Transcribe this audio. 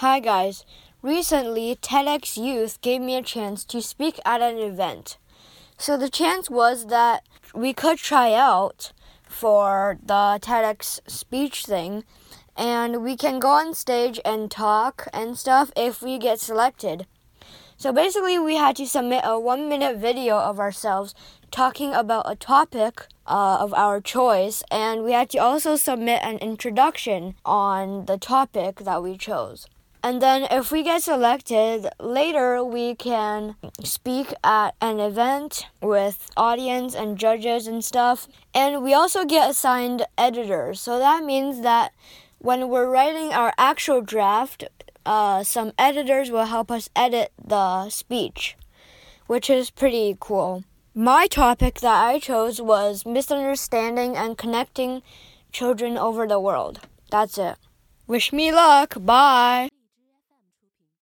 Hi guys. Recently, TEDx Youth gave me a chance to speak at an event. So the chance was that we could try out for the TEDx speech thing and we can go on stage and talk and stuff if we get selected. So basically, we had to submit a one minute video of ourselves talking about a topic uh, of our choice, and we had to also submit an introduction on the topic that we chose. And then, if we get selected, later we can speak at an event with audience and judges and stuff. And we also get assigned editors. So that means that when we're writing our actual draft, uh, some editors will help us edit the speech, which is pretty cool. My topic that I chose was misunderstanding and connecting children over the world. That's it. Wish me luck. Bye.